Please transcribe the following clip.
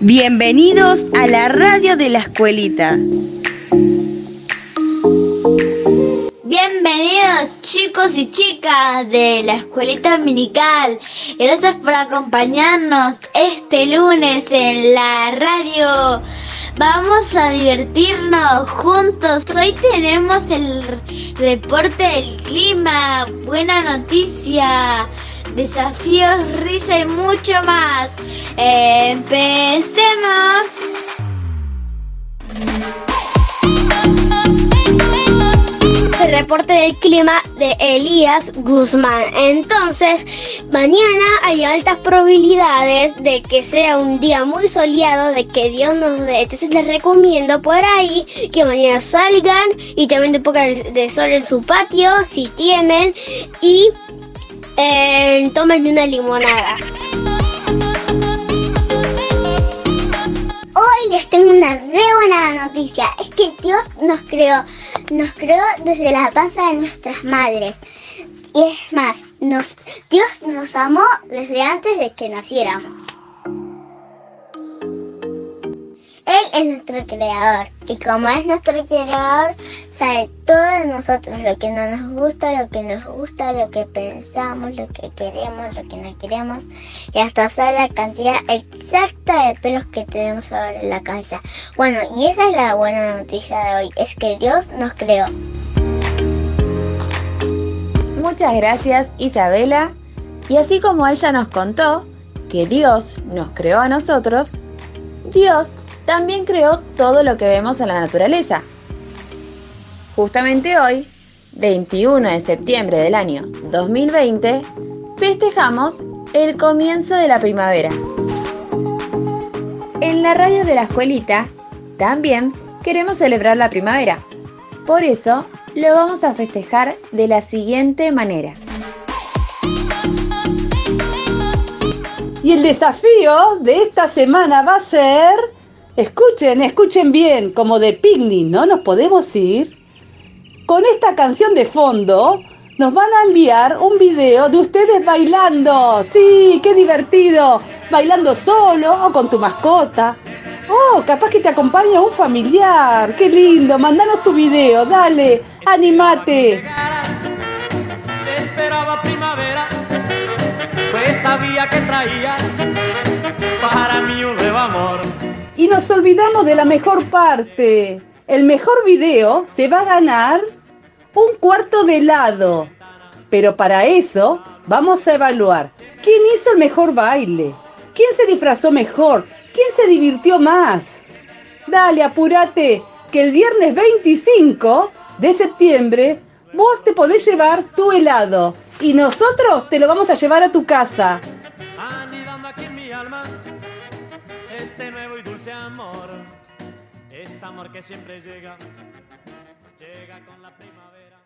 Bienvenidos a la radio de la escuelita. Bienvenidos chicos y chicas de la escuelita dominical. Gracias por acompañarnos este lunes en la radio. Vamos a divertirnos juntos. Hoy tenemos el reporte del clima. Buena noticia desafíos, risa y mucho más. Empecemos. el reporte del clima de Elías Guzmán. Entonces, mañana hay altas probabilidades de que sea un día muy soleado, de que Dios nos dé. Entonces les recomiendo por ahí que mañana salgan y también un poco de sol en su patio, si tienen, y eh, una limonada. Hoy les tengo una re buena noticia. Es que Dios nos creó, nos creó desde la panza de nuestras madres. Y es más, Dios nos amó desde antes de que naciéramos. Es nuestro creador y como es nuestro creador, sabe todo de nosotros, lo que no nos gusta, lo que nos gusta, lo que pensamos, lo que queremos, lo que no queremos y hasta sabe la cantidad exacta de pelos que tenemos en la cabeza. Bueno, y esa es la buena noticia de hoy, es que Dios nos creó. Muchas gracias Isabela. Y así como ella nos contó que Dios nos creó a nosotros, Dios también creó todo lo que vemos en la naturaleza. Justamente hoy, 21 de septiembre del año 2020, festejamos el comienzo de la primavera. En la radio de la escuelita también queremos celebrar la primavera. Por eso lo vamos a festejar de la siguiente manera. Y el desafío de esta semana va a ser Escuchen, escuchen bien, como de picnic, ¿no? Nos podemos ir. Con esta canción de fondo, nos van a enviar un video de ustedes bailando. Sí, qué divertido. Bailando solo o con tu mascota. Oh, capaz que te acompaña un familiar. Qué lindo. Mandanos tu video, dale. Animate. esperaba primavera, pues sabía que traía nos olvidamos de la mejor parte. El mejor video se va a ganar un cuarto de helado. Pero para eso vamos a evaluar quién hizo el mejor baile, quién se disfrazó mejor, quién se divirtió más. Dale, apúrate, que el viernes 25 de septiembre vos te podés llevar tu helado y nosotros te lo vamos a llevar a tu casa. Es amor que siempre llega, llega con la primavera.